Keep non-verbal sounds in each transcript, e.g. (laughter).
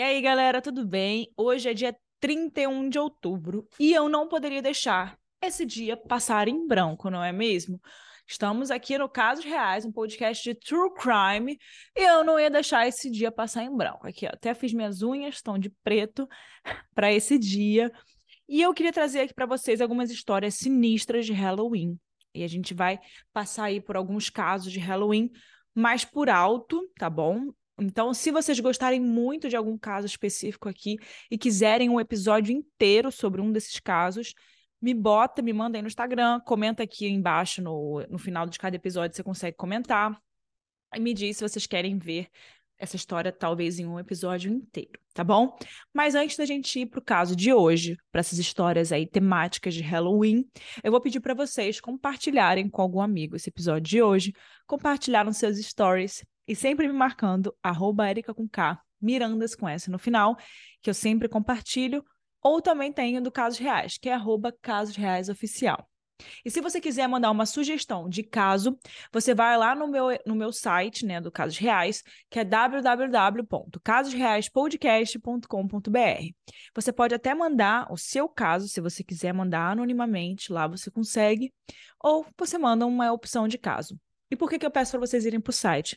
E aí, galera, tudo bem? Hoje é dia 31 de outubro e eu não poderia deixar esse dia passar em branco, não é mesmo? Estamos aqui no Casos Reais, um podcast de true crime, e eu não ia deixar esse dia passar em branco. Aqui, ó, até fiz minhas unhas, estão de preto (laughs) para esse dia. E eu queria trazer aqui para vocês algumas histórias sinistras de Halloween. E a gente vai passar aí por alguns casos de Halloween mais por alto, tá bom? Então, se vocês gostarem muito de algum caso específico aqui e quiserem um episódio inteiro sobre um desses casos, me bota, me manda aí no Instagram, comenta aqui embaixo no, no final de cada episódio, você consegue comentar. E me diz se vocês querem ver essa história talvez em um episódio inteiro, tá bom? Mas antes da gente ir pro caso de hoje, para essas histórias aí temáticas de Halloween, eu vou pedir para vocês compartilharem com algum amigo esse episódio de hoje, compartilhar nos seus stories e sempre me marcando arroba com K, Mirandas com S no final, que eu sempre compartilho, ou também tenho do Casos Reais, que é arroba Casos Reais Oficial. E se você quiser mandar uma sugestão de caso, você vai lá no meu, no meu site, né, do Casos Reais, que é www.casosreaispodcast.com.br. Você pode até mandar o seu caso, se você quiser mandar anonimamente, lá você consegue, ou você manda uma opção de caso. E por que, que eu peço para vocês irem para o site?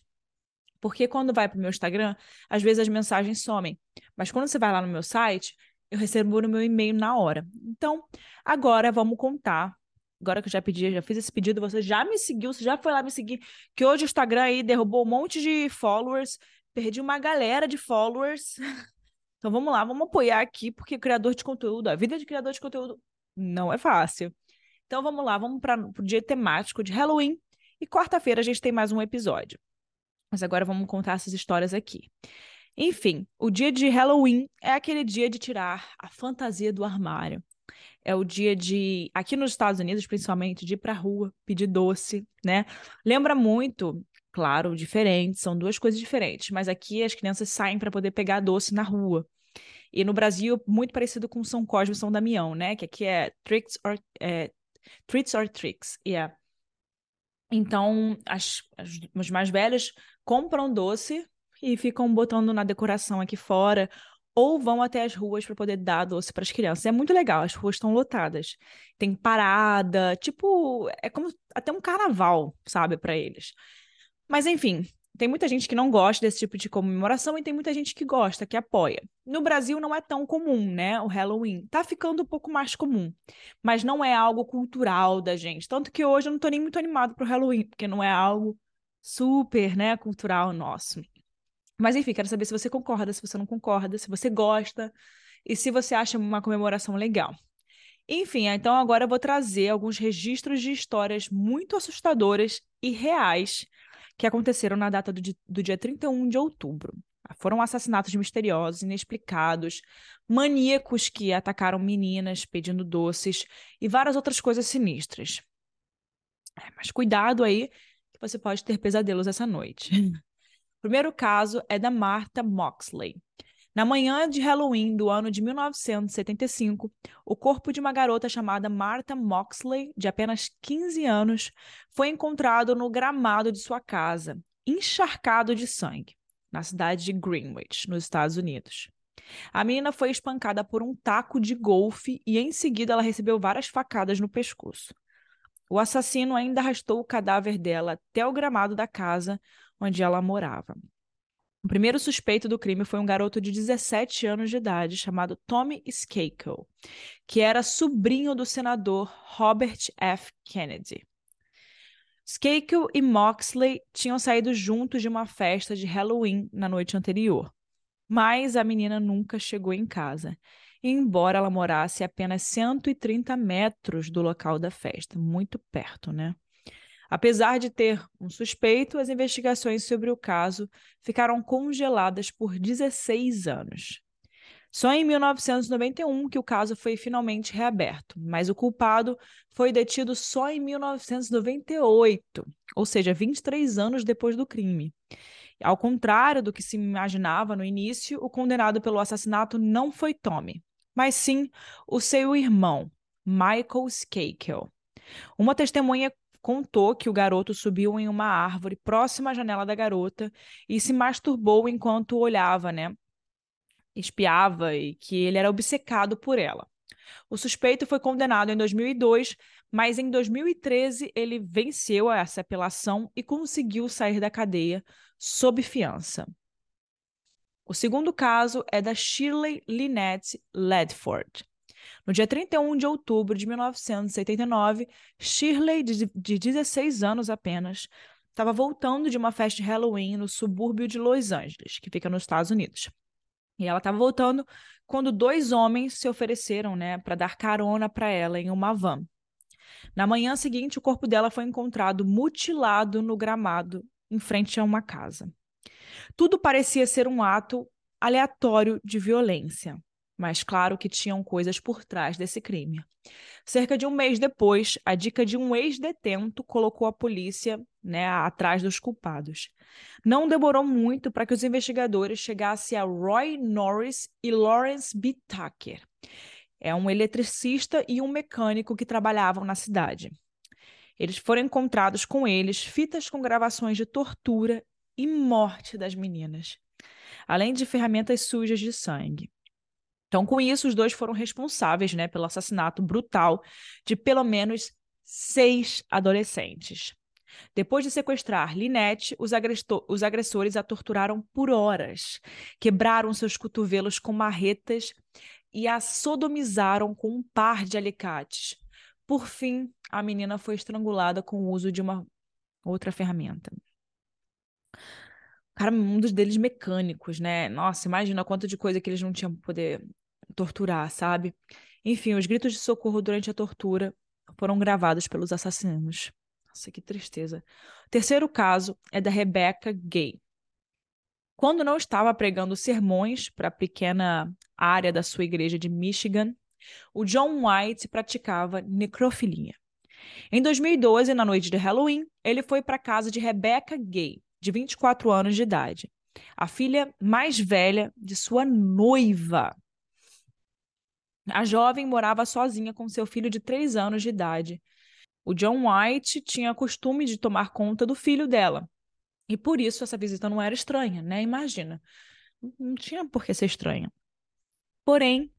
Porque quando vai para o meu Instagram, às vezes as mensagens somem. Mas quando você vai lá no meu site, eu recebo no meu e-mail na hora. Então, agora vamos contar agora que eu já pedi, já fiz esse pedido, você já me seguiu, você já foi lá me seguir, que hoje o Instagram aí derrubou um monte de followers, perdi uma galera de followers. (laughs) Então vamos lá, vamos apoiar aqui, porque criador de conteúdo, a vida de criador de conteúdo não é fácil. Então vamos lá, vamos para o dia temático de Halloween e quarta-feira a gente tem mais um episódio. Mas agora vamos contar essas histórias aqui. Enfim, o dia de Halloween é aquele dia de tirar a fantasia do armário é o dia de, aqui nos Estados Unidos, principalmente, de ir pra rua, pedir doce, né? Lembra muito, claro, diferente, são duas coisas diferentes, mas aqui as crianças saem para poder pegar doce na rua. E no Brasil, muito parecido com São Cosme e São Damião, né? Que aqui é tricks or, é, treats or tricks, yeah. Então, as, as, os mais velhos compram doce e ficam botando na decoração aqui fora, ou vão até as ruas para poder dar doce para as crianças. É muito legal, as ruas estão lotadas. Tem parada, tipo, é como até um carnaval, sabe, para eles. Mas enfim, tem muita gente que não gosta desse tipo de comemoração e tem muita gente que gosta, que apoia. No Brasil não é tão comum, né, o Halloween. Tá ficando um pouco mais comum, mas não é algo cultural da gente. Tanto que hoje eu não tô nem muito animado pro Halloween, porque não é algo super, né, cultural nosso. Mas enfim, quero saber se você concorda, se você não concorda, se você gosta e se você acha uma comemoração legal. Enfim, então agora eu vou trazer alguns registros de histórias muito assustadoras e reais que aconteceram na data do, do dia 31 de outubro. Foram assassinatos misteriosos, inexplicados, maníacos que atacaram meninas pedindo doces e várias outras coisas sinistras. É, mas cuidado aí, que você pode ter pesadelos essa noite. primeiro caso é da Martha Moxley. Na manhã de Halloween do ano de 1975, o corpo de uma garota chamada Martha Moxley, de apenas 15 anos, foi encontrado no gramado de sua casa, encharcado de sangue, na cidade de Greenwich, nos Estados Unidos. A menina foi espancada por um taco de golfe e em seguida ela recebeu várias facadas no pescoço. O assassino ainda arrastou o cadáver dela até o gramado da casa, onde ela morava. O primeiro suspeito do crime foi um garoto de 17 anos de idade chamado Tommy Skakel, que era sobrinho do senador Robert F. Kennedy. Skakel e Moxley tinham saído juntos de uma festa de Halloween na noite anterior, mas a menina nunca chegou em casa, embora ela morasse a apenas 130 metros do local da festa, muito perto, né? Apesar de ter um suspeito, as investigações sobre o caso ficaram congeladas por 16 anos. Só em 1991 que o caso foi finalmente reaberto, mas o culpado foi detido só em 1998, ou seja, 23 anos depois do crime. Ao contrário do que se imaginava no início, o condenado pelo assassinato não foi Tommy, mas sim o seu irmão, Michael Skakel. Uma testemunha contou que o garoto subiu em uma árvore próxima à janela da garota e se masturbou enquanto olhava, né? espiava e que ele era obcecado por ela. O suspeito foi condenado em 2002, mas em 2013 ele venceu essa apelação e conseguiu sair da cadeia sob fiança. O segundo caso é da Shirley Lynette Ledford. No dia 31 de outubro de 1979, Shirley, de, de 16 anos apenas, estava voltando de uma festa de Halloween no subúrbio de Los Angeles, que fica nos Estados Unidos. E ela estava voltando quando dois homens se ofereceram, né, para dar carona para ela em uma van. Na manhã seguinte, o corpo dela foi encontrado mutilado no gramado em frente a uma casa. Tudo parecia ser um ato aleatório de violência, mas claro que tinham coisas por trás desse crime. Cerca de um mês depois, a dica de um ex-detento colocou a polícia né, atrás dos culpados. Não demorou muito para que os investigadores chegassem a Roy Norris e Lawrence B. Tucker. É um eletricista e um mecânico que trabalhavam na cidade. Eles foram encontrados com eles fitas com gravações de tortura e morte das meninas, além de ferramentas sujas de sangue. Então, com isso, os dois foram responsáveis né, pelo assassinato brutal de pelo menos seis adolescentes. Depois de sequestrar Linette, os, os agressores a torturaram por horas, quebraram seus cotovelos com marretas e a sodomizaram com um par de alicates. Por fim, a menina foi estrangulada com o uso de uma outra ferramenta. Cara, um dos deles mecânicos, né? Nossa, imagina quanto de coisa que eles não tinham poder torturar, sabe? Enfim, os gritos de socorro durante a tortura foram gravados pelos assassinos. Nossa, que tristeza. O terceiro caso é da Rebecca Gay. Quando não estava pregando sermões para a pequena área da sua igreja de Michigan, o John White praticava necrofilia. Em 2012, na noite de Halloween, ele foi para a casa de Rebecca Gay, de 24 anos de idade, a filha mais velha de sua noiva. A jovem morava sozinha com seu filho de três anos de idade. O John White tinha costume de tomar conta do filho dela. E por isso essa visita não era estranha, né? Imagina. Não tinha por que ser estranha. Porém,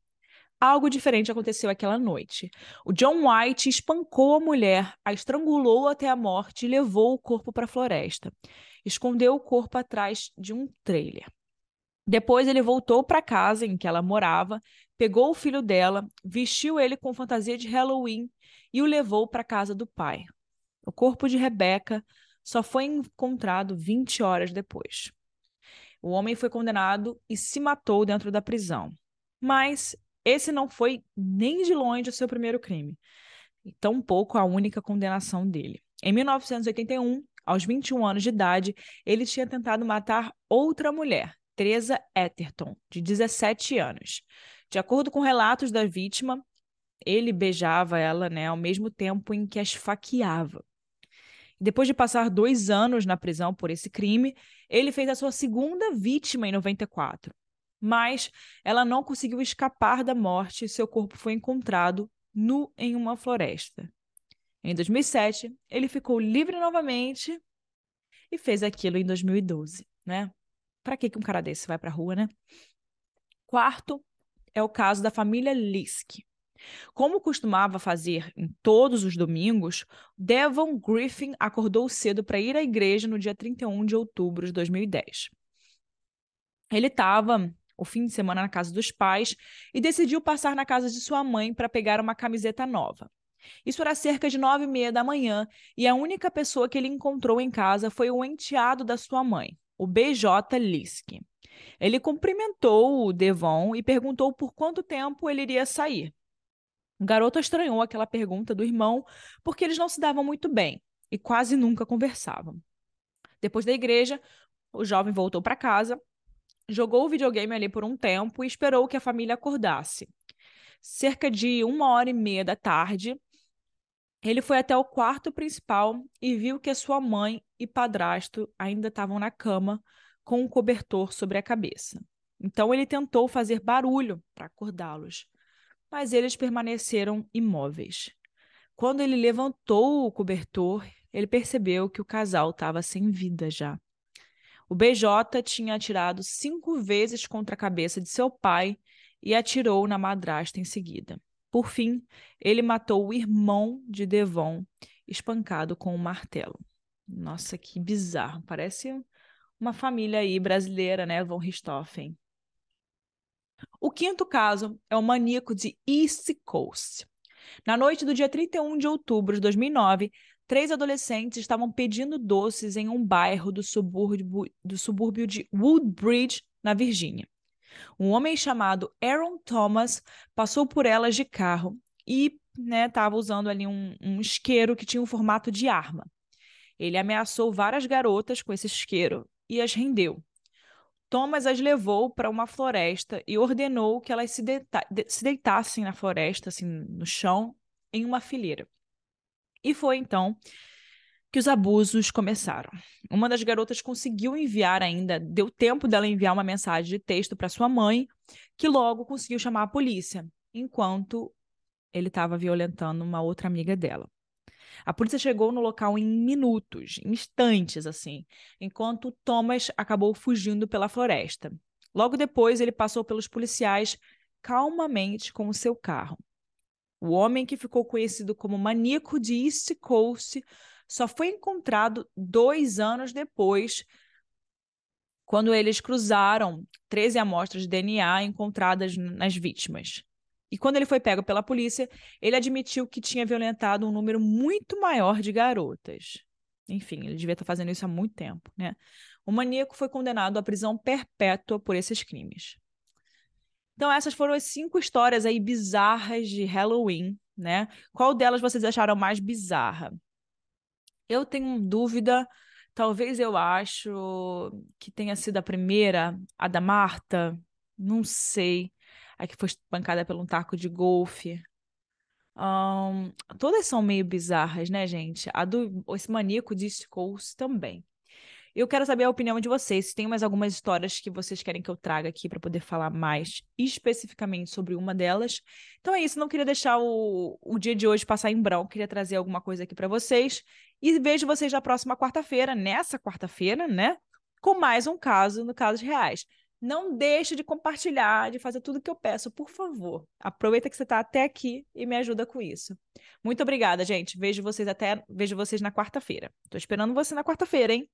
algo diferente aconteceu aquela noite. O John White espancou a mulher, a estrangulou até a morte e levou o corpo para a floresta. Escondeu o corpo atrás de um trailer. Depois ele voltou para a casa em que ela morava, pegou o filho dela, vestiu ele com fantasia de Halloween e o levou para a casa do pai. O corpo de Rebeca só foi encontrado 20 horas depois. O homem foi condenado e se matou dentro da prisão. Mas esse não foi nem de longe o seu primeiro crime, e tampouco a única condenação dele. Em 1981, aos 21 anos de idade, ele tinha tentado matar outra mulher, Teresa Etherton, de 17 anos. De acordo com relatos da vítima, ele beijava ela né, ao mesmo tempo em que a esfaqueava. Depois de passar dois anos na prisão por esse crime, ele fez a sua segunda vítima em 94. Mas ela não conseguiu escapar da morte e seu corpo foi encontrado nu em uma floresta. Em 2007, ele ficou livre novamente e fez aquilo em 2012, né? Para que um cara desse vai para rua, né? Quarto é o caso da família Lisk. Como costumava fazer em todos os domingos, Devon Griffin acordou cedo para ir à igreja no dia 31 de outubro de 2010. Ele estava o fim de semana na casa dos pais e decidiu passar na casa de sua mãe para pegar uma camiseta nova. Isso era cerca de nove e meia da manhã e a única pessoa que ele encontrou em casa foi o enteado da sua mãe, o BJ Lisk. Ele cumprimentou o Devon e perguntou por quanto tempo ele iria sair. O garoto estranhou aquela pergunta do irmão porque eles não se davam muito bem e quase nunca conversavam. Depois da igreja, o jovem voltou para casa, jogou o videogame ali por um tempo e esperou que a família acordasse. Cerca de uma hora e meia da tarde, ele foi até o quarto principal e viu que a sua mãe e padrasto ainda estavam na cama com um cobertor sobre a cabeça. Então ele tentou fazer barulho para acordá-los, mas eles permaneceram imóveis. Quando ele levantou o cobertor, ele percebeu que o casal estava sem vida já. O BJ tinha atirado cinco vezes contra a cabeça de seu pai e atirou na madrasta em seguida. Por fim, ele matou o irmão de Devon, espancado com um martelo. Nossa, que bizarro. Parece uma família aí brasileira, né? Von Richthofen. O quinto caso é o maníaco de East Coast. Na noite do dia 31 de outubro de 2009, três adolescentes estavam pedindo doces em um bairro do subúrbio, do subúrbio de Woodbridge, na Virgínia. Um homem chamado Aaron Thomas passou por elas de carro e estava né, usando ali um, um isqueiro que tinha um formato de arma. Ele ameaçou várias garotas com esse isqueiro e as rendeu. Thomas as levou para uma floresta e ordenou que elas se, deita se deitassem na floresta, assim, no chão, em uma fileira. E foi então que os abusos começaram. Uma das garotas conseguiu enviar ainda, deu tempo dela enviar uma mensagem de texto para sua mãe, que logo conseguiu chamar a polícia, enquanto ele estava violentando uma outra amiga dela. A polícia chegou no local em minutos, instantes, assim, enquanto Thomas acabou fugindo pela floresta. Logo depois, ele passou pelos policiais calmamente com o seu carro. O homem que ficou conhecido como maníaco de East Coast só foi encontrado dois anos depois, quando eles cruzaram 13 amostras de DNA encontradas nas vítimas. E quando ele foi pego pela polícia, ele admitiu que tinha violentado um número muito maior de garotas. Enfim, ele devia estar fazendo isso há muito tempo, né? O maníaco foi condenado à prisão perpétua por esses crimes. Então, essas foram as cinco histórias aí bizarras de Halloween, né? Qual delas vocês acharam mais bizarra? Eu tenho dúvida, talvez eu acho que tenha sido a primeira, a da Marta, não sei a que foi espancada por um taco de golfe. Um, todas são meio bizarras, né, gente? A do esse maníaco de Coast também. Eu quero saber a opinião de vocês. Se tem mais algumas histórias que vocês querem que eu traga aqui para poder falar mais especificamente sobre uma delas. Então é isso. Não queria deixar o, o dia de hoje passar em branco. Queria trazer alguma coisa aqui para vocês. E vejo vocês na próxima quarta-feira, nessa quarta-feira, né? Com mais um caso no Casos Reais. Não deixe de compartilhar, de fazer tudo que eu peço, por favor. Aproveita que você está até aqui e me ajuda com isso. Muito obrigada, gente. Vejo vocês até, vejo vocês na quarta-feira. Estou esperando você na quarta-feira, hein?